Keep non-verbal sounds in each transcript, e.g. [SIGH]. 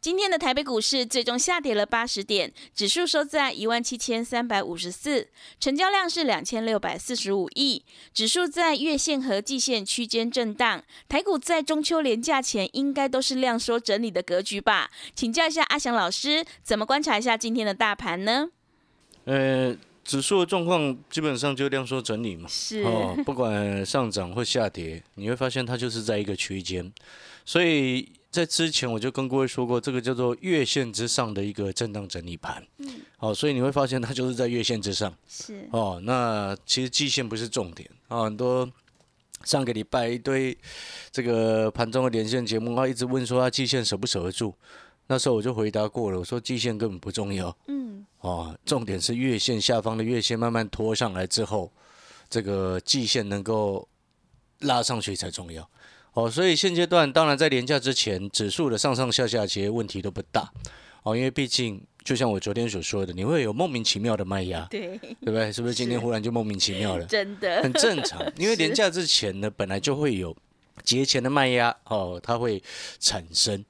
今天的台北股市最终下跌了八十点，指数收在一万七千三百五十四，成交量是两千六百四十五亿，指数在月线和季线区间震荡。台股在中秋连假前应该都是量缩整理的格局吧？请教一下阿翔老师，怎么观察一下今天的大盘呢？呃，指数的状况基本上就量缩整理嘛，是哦，不管上涨或下跌，你会发现它就是在一个区间，所以。在之前我就跟各位说过，这个叫做月线之上的一个震荡整理盘。嗯，好，所以你会发现它就是在月线之上。是哦，那其实季线不是重点啊。很多上个礼拜一堆这个盘中的连线节目，他一直问说他季线守不守得住？那时候我就回答过了，我说季线根本不重要。嗯，哦，重点是月线下方的月线慢慢拖上来之后，这个季线能够拉上去才重要。哦，所以现阶段当然在廉价之前，指数的上上下下其实问题都不大。哦，因为毕竟就像我昨天所说的，你会有莫名其妙的卖压，对对不对？是不是今天忽然就莫名其妙了？真的很正常，[LAUGHS] 因为廉价之前呢，本来就会有节前的卖压哦，它会产生。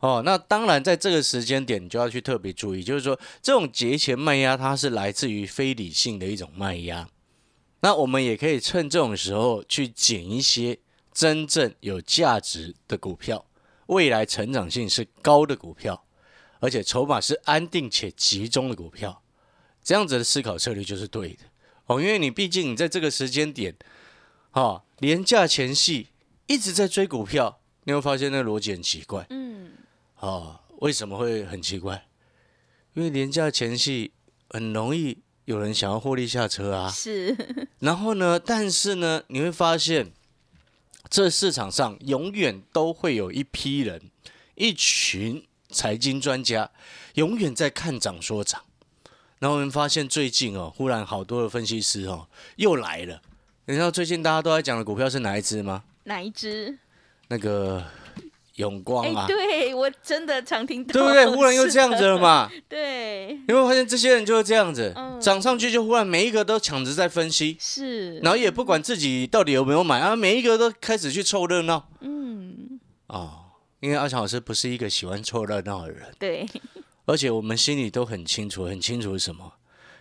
哦，那当然在这个时间点，你就要去特别注意，就是说这种节前卖压，它是来自于非理性的一种卖压。那我们也可以趁这种时候去减一些。真正有价值的股票，未来成长性是高的股票，而且筹码是安定且集中的股票，这样子的思考策略就是对的哦。因为你毕竟你在这个时间点，哈，廉价前戏一直在追股票，你会发现那逻辑很奇怪。嗯，哦，为什么会很奇怪？因为廉价前戏很容易有人想要获利下车啊。是。然后呢？但是呢？你会发现。这市场上永远都会有一批人，一群财经专家，永远在看涨说涨。然后我们发现最近哦，忽然好多的分析师哦又来了。你知道最近大家都在讲的股票是哪一只吗？哪一只？那个永光啊！对我真的常听到，对不对？忽然又这样子了嘛？对。你会发现这些人就是这样子，涨上去就忽然每一个都抢着在分析，是，然后也不管自己到底有没有买啊，每一个都开始去凑热闹。嗯，哦，因为阿强老师不是一个喜欢凑热闹的人，对，而且我们心里都很清楚，很清楚是什么。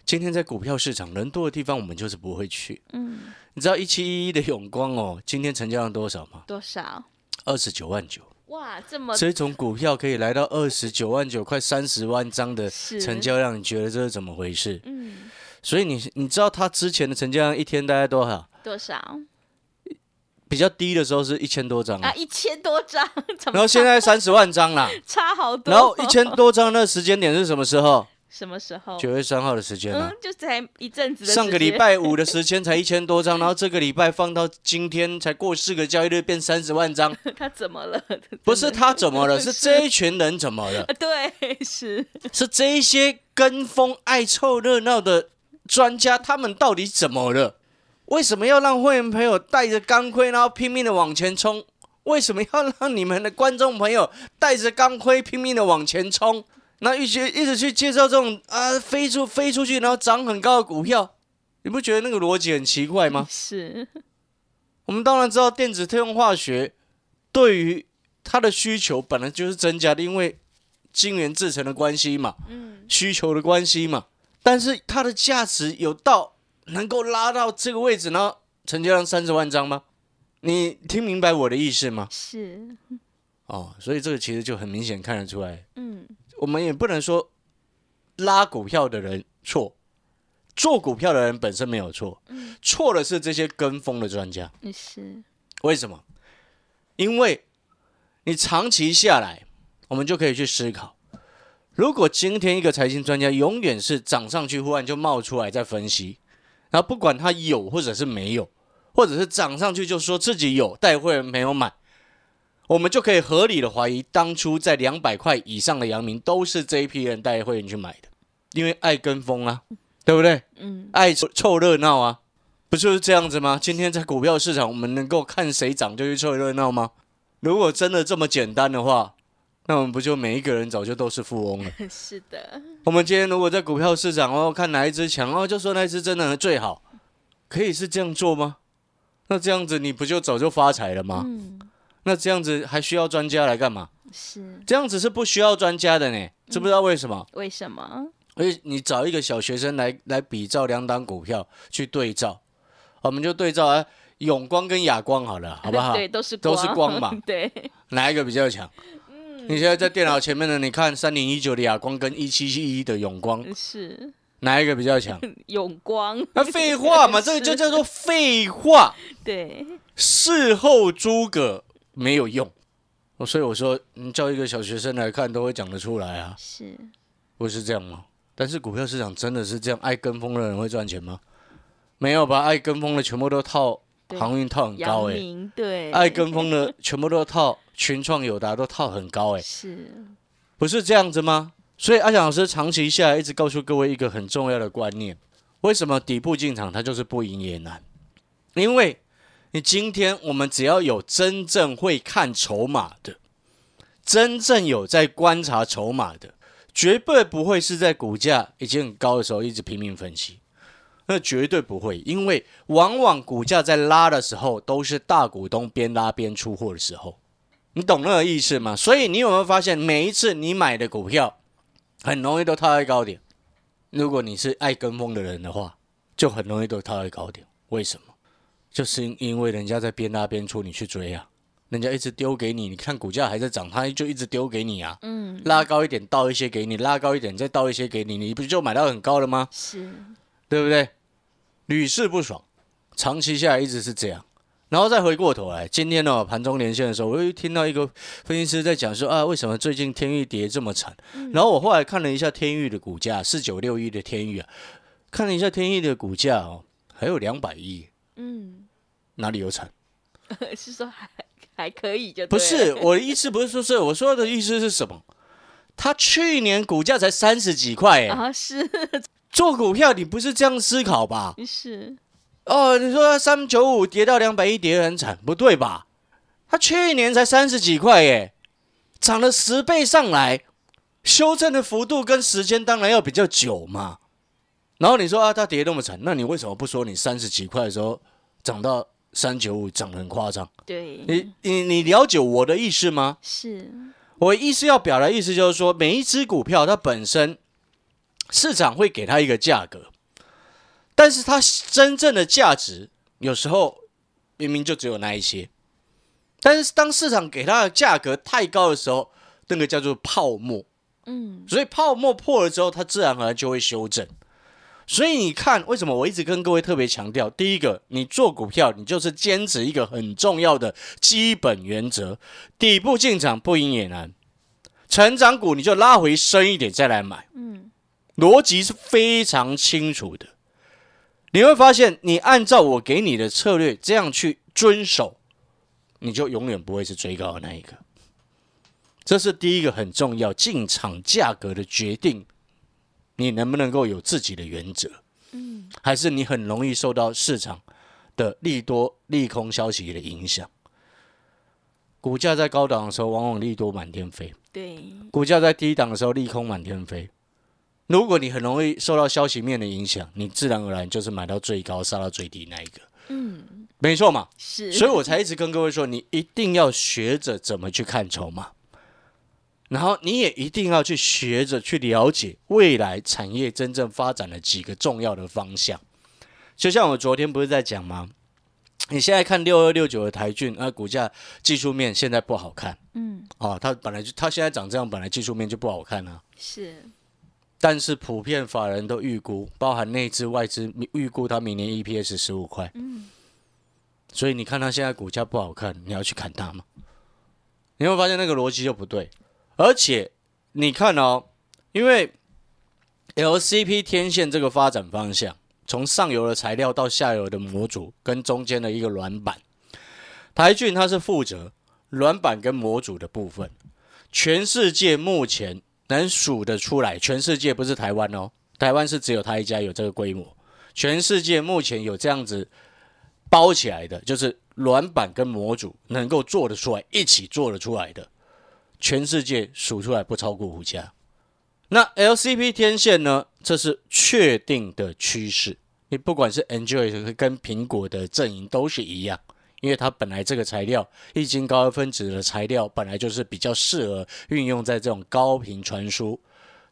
今天在股票市场人多的地方，我们就是不会去。嗯，你知道一七一一的永光哦，今天成交量多少吗？多少？二十九万九。哇，这么这种股票可以来到二十九万九，快三十万张的成交量，你觉得这是怎么回事？嗯，所以你你知道它之前的成交量一天大概多少？多少？比较低的时候是一千多张啊，一千多张，[LAUGHS] 然后现在三十万张了，差好多。然后一千多张那时间点是什么时候？什么时候？九月三号的时间呢？嗯，就才一阵子。上个礼拜五的时间才一千多张，然后这个礼拜放到今天才过四个交易日变三十万张。[LAUGHS] 他怎么了？[LAUGHS] 不是他怎么了？是这一群人怎么了？[LAUGHS] 对，是是这一些跟风爱凑热闹的专家，他们到底怎么了？为什么要让会员朋友带着钢盔，然后拼命的往前冲？为什么要让你们的观众朋友带着钢盔拼命的往前冲？那一直一直去介绍这种啊飞出飞出去，然后涨很高的股票，你不觉得那个逻辑很奇怪吗？是。我们当然知道电子特用化学对于它的需求本来就是增加的，因为晶圆制成的关系嘛，嗯，需求的关系嘛。但是它的价值有到能够拉到这个位置，然后成交量三十万张吗？你听明白我的意思吗？是。哦，所以这个其实就很明显看得出来，嗯。我们也不能说拉股票的人错，做股票的人本身没有错，错的是这些跟风的专家。是为什么？因为你长期下来，我们就可以去思考，如果今天一个财经专家永远是涨上去，忽然就冒出来在分析，然后不管他有或者是没有，或者是涨上去就说自己有，带会员没有买，我们就可以合理的怀疑，当初在两百块以上的阳明都是这一批人带会员去买的，因为爱跟风啊，对不对？嗯，爱凑凑热闹啊，不就是这样子吗？今天在股票市场，我们能够看谁涨就去凑热闹吗？如果真的这么简单的话，那我们不就每一个人早就都是富翁了？[LAUGHS] 是的，我们今天如果在股票市场哦，看哪一只强哦，就说那一只真的最好，可以是这样做吗？那这样子你不就早就发财了吗？嗯，那这样子还需要专家来干嘛？是这样子是不需要专家的呢，知不知道为什么？为什么？而且你找一个小学生来来比照两档股票去对照，我们就对照啊，永光跟亚光好了，[LAUGHS] 好不好？对，都是都是光嘛 [LAUGHS] 对，哪一个比较强？你现在在电脑前面的，你看三零一九的亚光跟一七七一的永光，是哪一个比较强？[LAUGHS] 永光，那废话嘛，这个就叫做废话。对，事后诸葛没有用，哦所以我说，你叫一个小学生来看，都会讲得出来啊，是。不是这样吗？但是股票市场真的是这样，爱跟风的人会赚钱吗？没有吧，爱跟风的全部都套航运套很高阳哎、明，对，爱跟风的全部都套群创友达都套很高哎、是。不是这样子吗？所以阿翔老师长期下来一直告诉各位一个很重要的观念：为什么底部进场它就是不赢也难？因为你今天我们只要有真正会看筹码的，真正有在观察筹码的，绝对不会是在股价已经很高的时候一直拼命分析。那绝对不会，因为往往股价在拉的时候，都是大股东边拉边出货的时候。你懂那个意思吗？所以你有没有发现，每一次你买的股票，很容易都套在高点。如果你是爱跟风的人的话，就很容易都套在高点。为什么？就是因为人家在边拉边出，你去追啊，人家一直丢给你，你看股价还在涨，他就一直丢给你啊，嗯，拉高一点倒一些给你，拉高一点再倒一些给你，你不就买到很高了吗？是。对不对？屡试不爽，长期下来一直是这样。然后再回过头来，今天呢盘中连线的时候，我又听到一个分析师在讲说啊，为什么最近天域跌这么惨？然后我后来看了一下天域的股价，四九六一的天域啊，看了一下天域的股价哦，还有两百亿，嗯，哪里有产？[LAUGHS] 是说还还可以就不是我的意思，不是说是，我说的意思是什么？他去年股价才三十几块，哎，啊，是做股票你不是这样思考吧？是哦，你说三九五跌到两百一，跌得很惨，不对吧？他去年才三十几块耶，涨了十倍上来，修正的幅度跟时间当然要比较久嘛。然后你说啊，它跌那么惨，那你为什么不说你三十几块的时候涨到三九五，涨得很夸张？对，你你你了解我的意思吗？是我意思要表达意思就是说，每一只股票它本身市场会给它一个价格，但是它真正的价值有时候明明就只有那一些，但是当市场给它的价格太高的时候，那个叫做泡沫，嗯所以泡沫破了之后，它自然而然就会修正。所以你看，为什么我一直跟各位特别强调，第一个，你做股票，你就是坚持一个很重要的基本原则：底部进场不赢也难，成长股你就拉回深一点再来买，嗯逻辑是非常清楚的。你会发现，你按照我给你的策略这样去遵守，你就永远不会是最高的那一个。这是第一个很重要进场价格的决定，你能不能够有自己的原则，嗯。还是你很容易受到市场的利多、利空消息的影响？股价在高档的时候，往往利多满天飞；对，股价在低档的时候，利空满天飞。如果你很容易受到消息面的影响，你自然而然就是买到最高，杀到最低那一个，嗯。没错嘛。是，所以我才一直跟各位说，你一定要学着怎么去看筹码，然后你也一定要去学着去了解未来产业真正发展的几个重要的方向。就像我昨天不是在讲吗？你现在看六二六九的台骏，啊，股价技术面现在不好看嗯哦，它本来就它现在长这样，本来技术面就不好看啊。是但是普遍法人都预估，包含内资外资预估它明年 EPS 十五块，嗯所以你看它现在股价不好看，你要去砍它吗？你会发现那个逻辑就不对。而且你看哦，因为 LCP 天线这个发展方向，从上游的材料到下游的模组跟中间的一个软板，台俊它是负责软板跟模组的部分。全世界目前能数得出来，全世界不是台湾哦，台湾是只有他一家有这个规模。全世界目前有这样子包起来的，就是软板跟模组能够做得出来，一起做得出来的，全世界数出来不超过五家。那 LCP 天线呢？这是确定的趋势。你不管是 Android 跟苹果的阵营都是一样，因为它本来这个材料液晶高分子的材料本来就是比较适合运用在这种高频传输，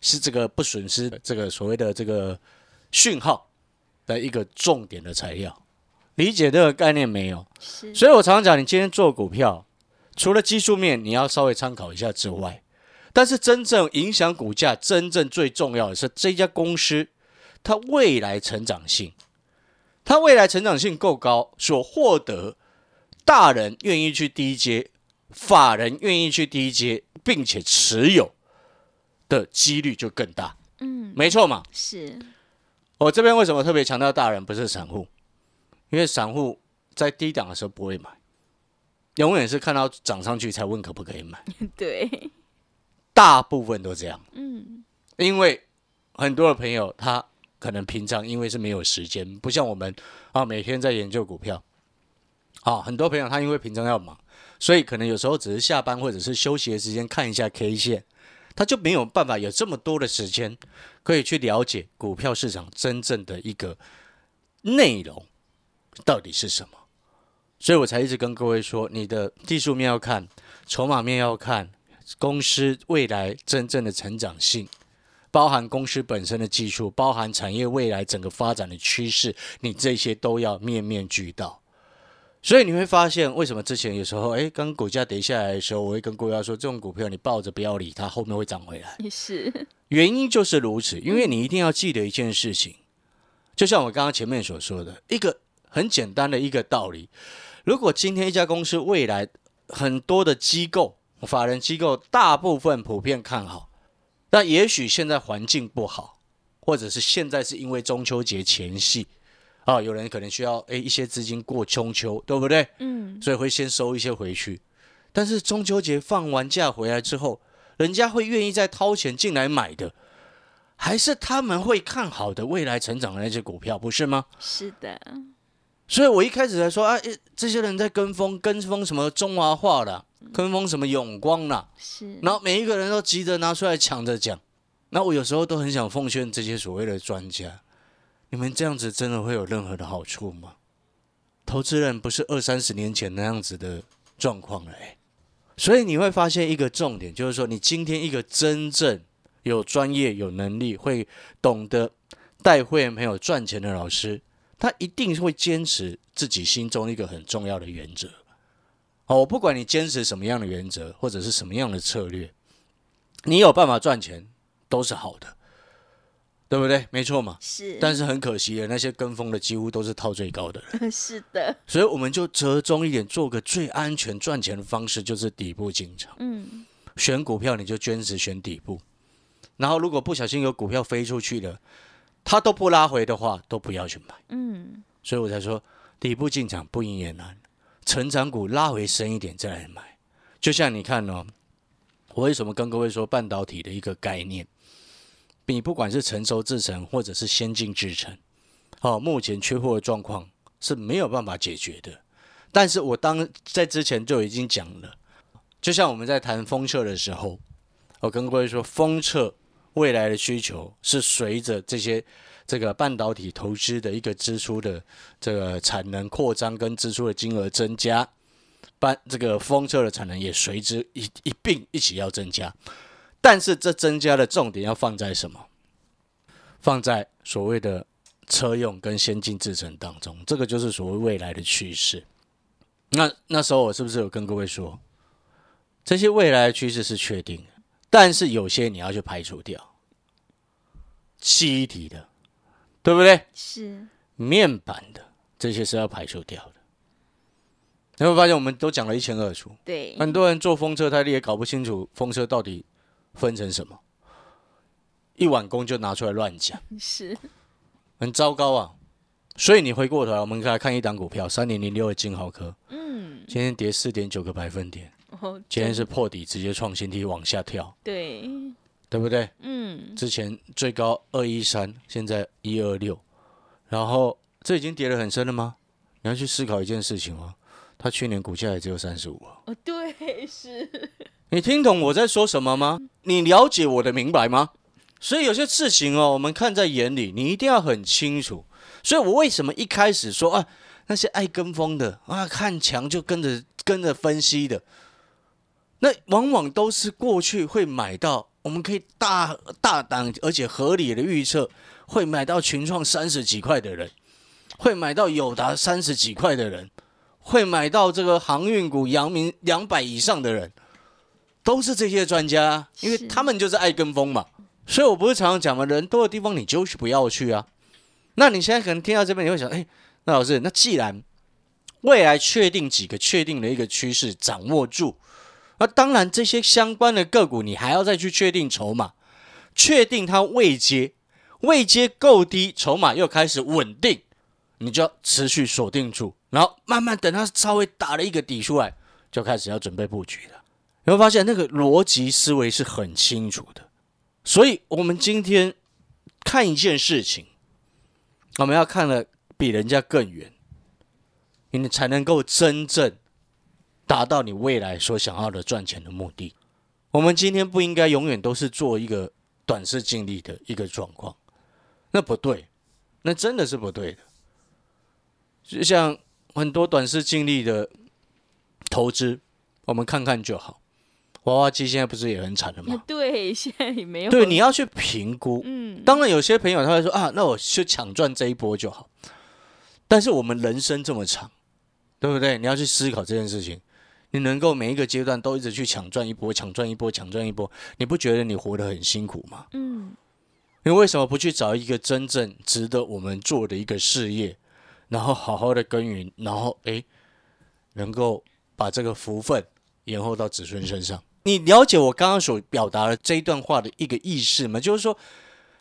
是这个不损失这个所谓的这个讯号的一个重点的材料。理解这个概念没有？是，所以我常常讲，你今天做股票，除了技术面你要稍微参考一下之外，但是真正影响股价、真正最重要的是这家公司它未来成长性，它未来成长性够高，所获得大人愿意去低阶、法人愿意去低阶，并且持有的几率就更大。嗯，没错嘛。是，我这边为什么特别强调大人不是散户？因为散户在低档的时候不会买，永远是看到涨上去才问可不可以买。[LAUGHS] 对，大部分都这样，嗯，因为很多的朋友他可能平常因为是没有时间，不像我们啊每天在研究股票，啊很多朋友他因为平常要忙，所以可能有时候只是下班或者是休息的时间看一下 K 线，他就没有办法有这么多的时间可以去了解股票市场真正的一个内容到底是什么，所以我才一直跟各位说，你的技术面要看，筹码面要看。公司未来真正的成长性，包含公司本身的技术，包含产业未来整个发展的趋势，你这些都要面面俱到。所以你会发现，为什么之前有时候，哎，刚股价跌下来的时候，我会跟各位说，这种股票你抱着不要理它，后面会涨回来。也是，原因就是如此，因为你一定要记得一件事情，就像我刚刚前面所说的一个很简单的一个道理：如果今天一家公司未来很多的机构，法人机构大部分普遍看好，那也许现在环境不好，或者是现在是因为中秋节前夕啊，有人可能需要诶一些资金过中秋，对不对？嗯，所以会先收一些回去。但是中秋节放完假回来之后，人家会愿意再掏钱进来买的，还是他们会看好的未来成长的那些股票，不是吗？是的，所以我一开始才说啊，诶这些人在跟风，跟风什么中华化的，跟风什么永光啦，是，然后每一个人都急着拿出来抢着讲。那我有时候都很想奉劝这些所谓的专家，你们这样子真的会有任何的好处吗？投资人不是二三十年前那样子的状况了、欸，所以你会发现一个重点，就是说你今天一个真正有专业、有能力、会懂得带会员朋友赚钱的老师，他一定会坚持自己心中一个很重要的原则。哦，我不管你坚持什么样的原则，或者是什么样的策略，你有办法赚钱都是好的，对不对？没错嘛。是，但是很可惜的，那些跟风的几乎都是套最高的人，[LAUGHS] 是的，所以我们就折中一点，做个最安全赚钱的方式，就是底部进场。嗯，选股票你就坚持选底部，然后如果不小心有股票飞出去了，它都不拉回的话，都不要去买。嗯，所以我才说底部进场不赢也难，成长股拉回深一点再来买。就像你看哦，我为什么跟各位说半导体的一个概念，你不管是成熟制程或者是先进制程，哦，目前缺货的状况是没有办法解决的。但是我当在之前就已经讲了，就像我们在谈封测的时候，我跟各位说，封测未来的需求是随着这些这个半导体投资的一个支出的这个产能扩张跟支出的金额增加，半这个风车的产能也随之一一并一起要增加。但是这增加的重点要放在什么？放在所谓的车用跟先进制程当中，这个就是所谓未来的趋势。那那时候我是不是有跟各位说，这些未来的趋势是确定，但是有些你要去排除掉，记忆体的，对不对？是，面板的这些是要排除掉的。你会发现，我们都讲了一清二楚。对，很多人做风车，他也搞不清楚风车到底分成什么。一碗工就拿出来乱讲，是很糟糕啊。所以你回过头来，我们来看一档股票，三零零六的金豪科，嗯，今天跌四点九个百分点，哦，今天是破底，直接创新低往下跳，对，对不对？嗯，之前最高二一三，现在一二六，然后这已经跌得很深了吗？你要去思考一件事情哦，它去年股价也只有三十五啊。哦，对，是，你听懂我在说什么吗？你了解我的明白吗？所以有些事情哦，我们看在眼里，你一定要很清楚。所以我为什么一开始说啊，那些爱跟风的啊，看强就跟着跟着分析的，那往往都是过去会买到，我们可以大大胆而且合理的预测，会买到群创三十几块的人，会买到友达三十几块的人，会买到这个航运股阳明两百以上的人。都是这些专家，因为他们就是爱跟风嘛。所以我不是常常讲嘛，人多的地方你就是不要去啊。那你现在可能听到这边，你会想，哎，那老师，那既然未来确定几个确定的一个趋势掌握住，那当然这些相关的个股你还要再去确定筹码，确定它未接，未接够低，筹码又开始稳定，你就要持续锁定住，然后慢慢等它稍微打了一个底出来，就开始要准备布局了。你会发现那个逻辑思维是很清楚的，所以我们今天看一件事情，我们要看的比人家更远，你才能够真正达到你未来所想要的赚钱的目的。我们今天不应该永远都是做一个短视尽力的一个状况，那不对，那真的是不对的。就像很多短视尽力的投资，我们看看就好。娃娃机现在不是也很惨了吗？[LAUGHS] 对，现在也没有，对，你要去评估。嗯，当然，有些朋友他会说啊，那我就抢赚这一波就好。但是我们人生这么长，对不对？你要去思考这件事情。你能够每一个阶段都一直去抢赚一波、抢赚一波、抢赚一波，你不觉得你活得很辛苦吗？嗯，你为什么不去找一个真正值得我们做的一个事业，然后好好的耕耘，然后诶，能够把这个福分延后到子孙身上？你了解我刚刚所表达的这一段话的一个意思吗？就是说，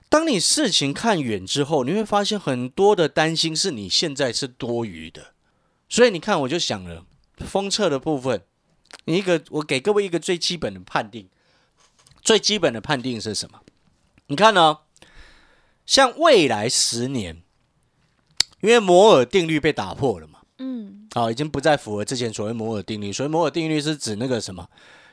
当你事情看远之后，你会发现很多的担心是你现在是多余的。所以你看，我就想了，封测的部分，你一个我给各位一个最基本的判定，最基本的判定是什么？你看呢、像未来十年，因为摩尔定律被打破了嘛，嗯，啊，已经不再符合之前所谓摩尔定律。所谓摩尔定律是指那个什么，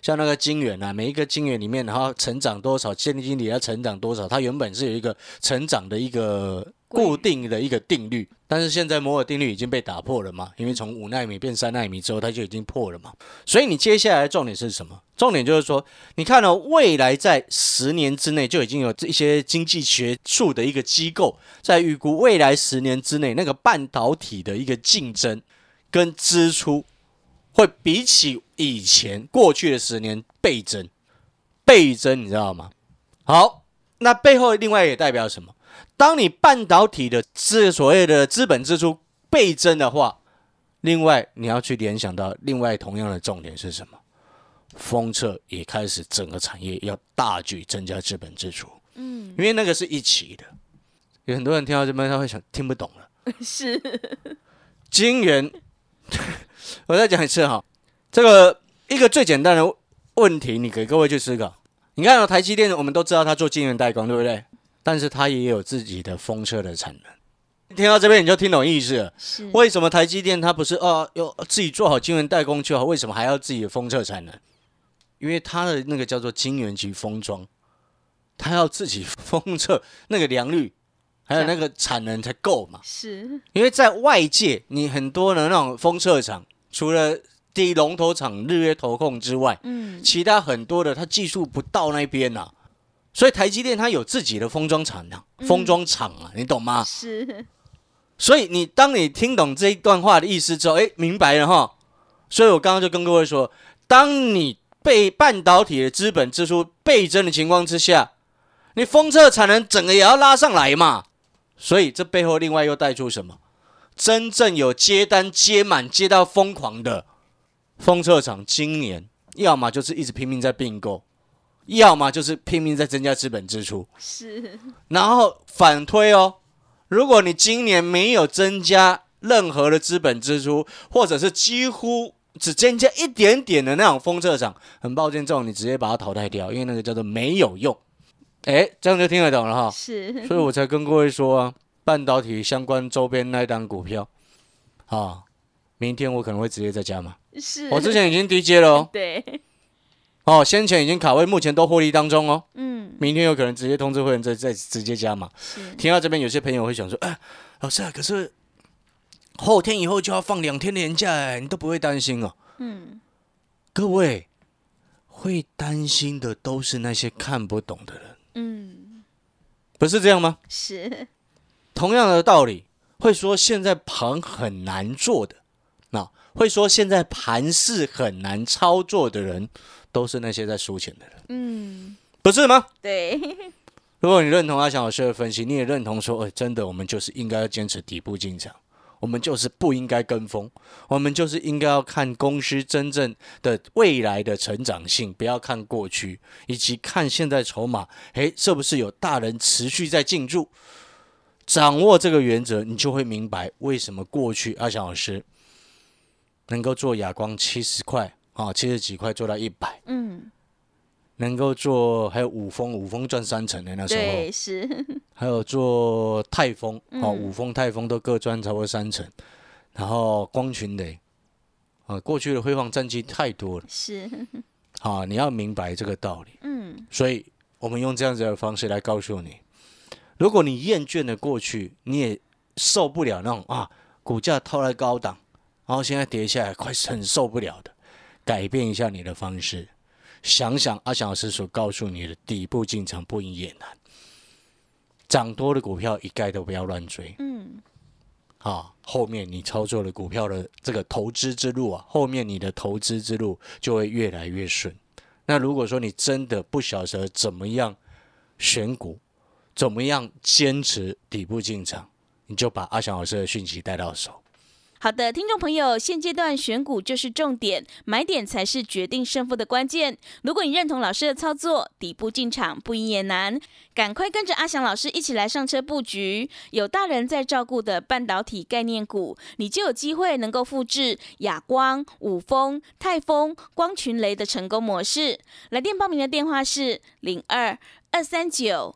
像那个金元啊，每一个金元里面，然后成长多少，现金里要成长多少，它原本是有一个成长的一个固定的一个定律。但是现在摩尔定律已经被打破了嘛，因为从五纳米变三纳米之后，它就已经破了嘛。所以你接下来重点是什么？重点就是说，你看到、未来在十年之内就已经有一些经济学术的一个机构在预估未来十年之内那个半导体的一个竞争跟支出会比起以前过去的十年倍增，倍增，你知道吗？好，那背后另外也代表什么？当你半导体的这所谓的资本支出倍增的话，另外你要去联想到另外同样的重点是什么？封测也开始整个产业要大举增加资本支出，嗯，因为那个是一起的。有很多人听到这边他会想听不懂了。[LAUGHS] 是，金元，我再讲一次哈，这个一个最简单的问题，你给各位去思考。你看、哦，台积电，我们都知道它做晶圆代工，对不对？但是它也有自己的封测的产能。听到这边你就听懂意思了。是，为什么台积电它不是哦，要自己做好晶圆代工就好？为什么还要自己的封测产能？因为它的那个叫做晶圆级封装，它要自己封测那个良率，还有那个产能才够嘛。是，因为在外界，你很多的那种封测厂，除了第一龙头厂日月投控之外，嗯，其他很多的它技术不到那边呐、所以台积电它有自己的封装厂啊，封装厂啊，你懂吗？是，所以你当你听懂这一段话的意思之后，哎，明白了哈。所以我刚刚就跟各位说，当你被半导体的资本支出倍增的情况之下，你封测产能整个也要拉上来嘛。所以这背后另外又带出什么？真正有接单接满接到疯狂的封测厂，今年要么就是一直拼命在并购，要么就是拼命在增加资本支出，是，然后反推哦，如果你今年没有增加任何的资本支出，或者是几乎只增加一点点的那种封测厂，很抱歉，这种你直接把它淘汰掉，因为那个叫做没有用。哎，这样就听得懂了哈。是，所以我才跟各位说啊，半导体相关周边那一档股票，啊，明天我可能会直接再加嘛。是，我之前已经低接了哦。[LAUGHS] 对，哦，先前已经卡位，目前都获利当中哦。嗯，明天有可能直接通知会员再再直接加嘛。是，听到这边有些朋友会想说，哎，老师啊，可是后天以后就要放两天的年假，哎，你都不会担心哦？嗯，各位会担心的都是那些看不懂的人，嗯，不是这样吗？是，同样的道理，会说现在盘很难做的，那会说现在盘势很难操作的人，都是那些在输钱的人，嗯，不是吗？对，[LAUGHS] 如果你认同阿翔老师的分析，你也认同说，哎，真的，我们就是应该要坚持底部进场，我们就是不应该跟风，我们就是应该要看公司真正的未来的成长性，不要看过去，以及看现在筹码，哎，是不是有大人持续在进驻？掌握这个原则，你就会明白为什么过去阿翔老师能够做哑光七十块啊，七十几块做到一百，嗯，能够做还有五峰，五峰赚三成的那时候。对，是，还有做泰丰，哦，嗯。五峰、泰丰都各赚超过三成，然后光群雷，啊，过去的辉煌战绩太多了，是，啊，你要明白这个道理，嗯，所以我们用这样子的方式来告诉你，如果你厌倦了过去，你也受不了那种啊，股价套在高档，然后现在跌下来，快很受不了的，改变一下你的方式，想想阿翔老师所告诉你的底部进场不赢也难。涨多的股票一概都不要乱追嗯，啊！后面你操作的股票的这个投资之路啊，后面你的投资之路就会越来越顺。那如果说你真的不晓得怎么样选股，怎么样坚持底部进场，你就把阿翔老师的讯息带到手。好的，听众朋友，现阶段选股就是重点，买点才是决定胜负的关键。如果你认同老师的操作，底部进场不赢也难，赶快跟着阿翔老师一起来上车布局，有大人在照顾的半导体概念股，你就有机会能够复制亚光、五峰、泰丰、光群雷的成功模式。来电报名的电话是零二二三九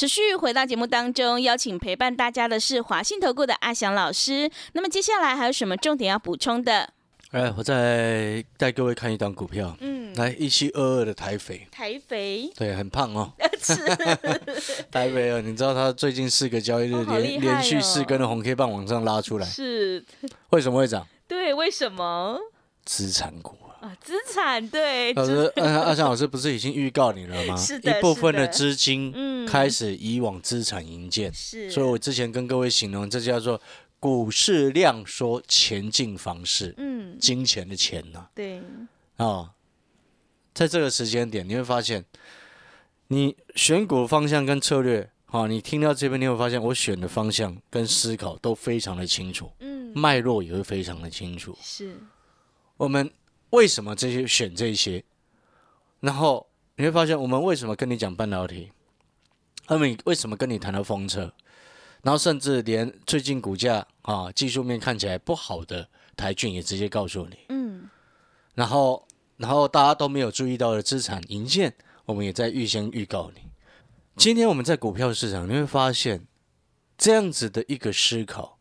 持续回到节目当中，邀请陪伴大家的是华信投顾的阿翔老师。那么接下来还有什么重点要补充的？哎，我再带各位看一档股票，嗯，来一七二二的台肥，台肥？对，很胖哦。[LAUGHS] 是。[LAUGHS] 台肥啊，你知道它最近四个交易日连、连续四哦根的红 K 棒往上拉出来，是，为什么会涨？对，为什么？资产股啊。啊？资产对，老师，阿阿翔老师不是已经预告你了吗？是的一部分的资金嗯开始移往资产营建，是，所以我之前跟各位形容，这叫做股市量缩前进方式，嗯，金钱的钱呐对，啊、在这个时间点，你会发现，你选股方向跟策略，啊，你听到这边，你会发现我选的方向跟思考都非常的清楚，嗯，脉络也会非常的清楚。是，我们为什么这些选这些？然后你会发现，我们为什么跟你讲半导体？他们为什么跟你谈到风车？然后甚至连最近股价啊技术面看起来不好的台骏也直接告诉你。嗯，然后，然后大家都没有注意到的资产银线，我们也在预先预告你。今天我们在股票市场，你会发现这样子的一个思考，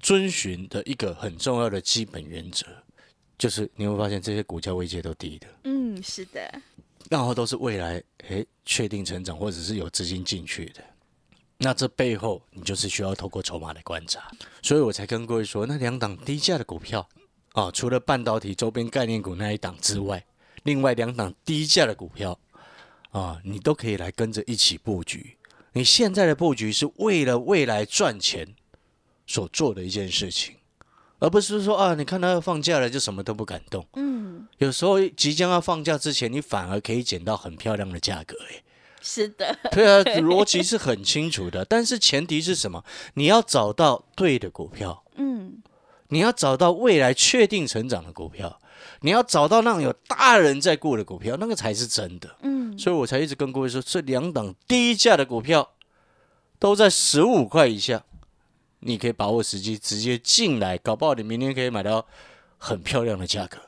遵循的一个很重要的基本原则，就是你会发现这些股价位阶都低的。嗯，是的，然后都是未来诶确定成长或者是有资金进去的。那这背后你就是需要透过筹码来观察，所以我才跟各位说，那两档低价的股票啊，除了半导体周边概念股那一档之外，另外两档低价的股票啊，你都可以来跟着一起布局。你现在的布局是为了未来赚钱所做的一件事情。而不是说啊，你看他要放假了，就什么都不敢动。嗯，有时候即将要放假之前，你反而可以捡到很漂亮的价格。哎，是的，对啊，[LAUGHS] 逻辑是很清楚的。但是前提是什么？你要找到对的股票。嗯，你要找到未来确定成长的股票，你要找到那种有大人在顾的股票，那个才是真的。嗯，所以我才一直跟各位说，这两档低价的股票都在十五块以下。你可以把握时机，直接进来，搞不好你明天可以买到很漂亮的价格。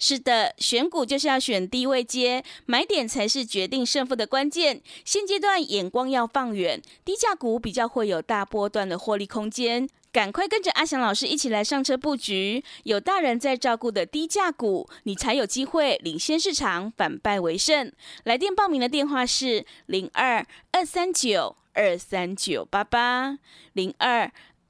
是的，选股就是要选低位接，买点才是决定胜负的关键。现阶段眼光要放远，低价股比较会有大波段的获利空间。赶快跟着阿翔老师一起来上车布局，有大人在照顾的低价股，你才有机会领先市场，反败为胜。来电报名的电话是零二二三九二三九八八零二。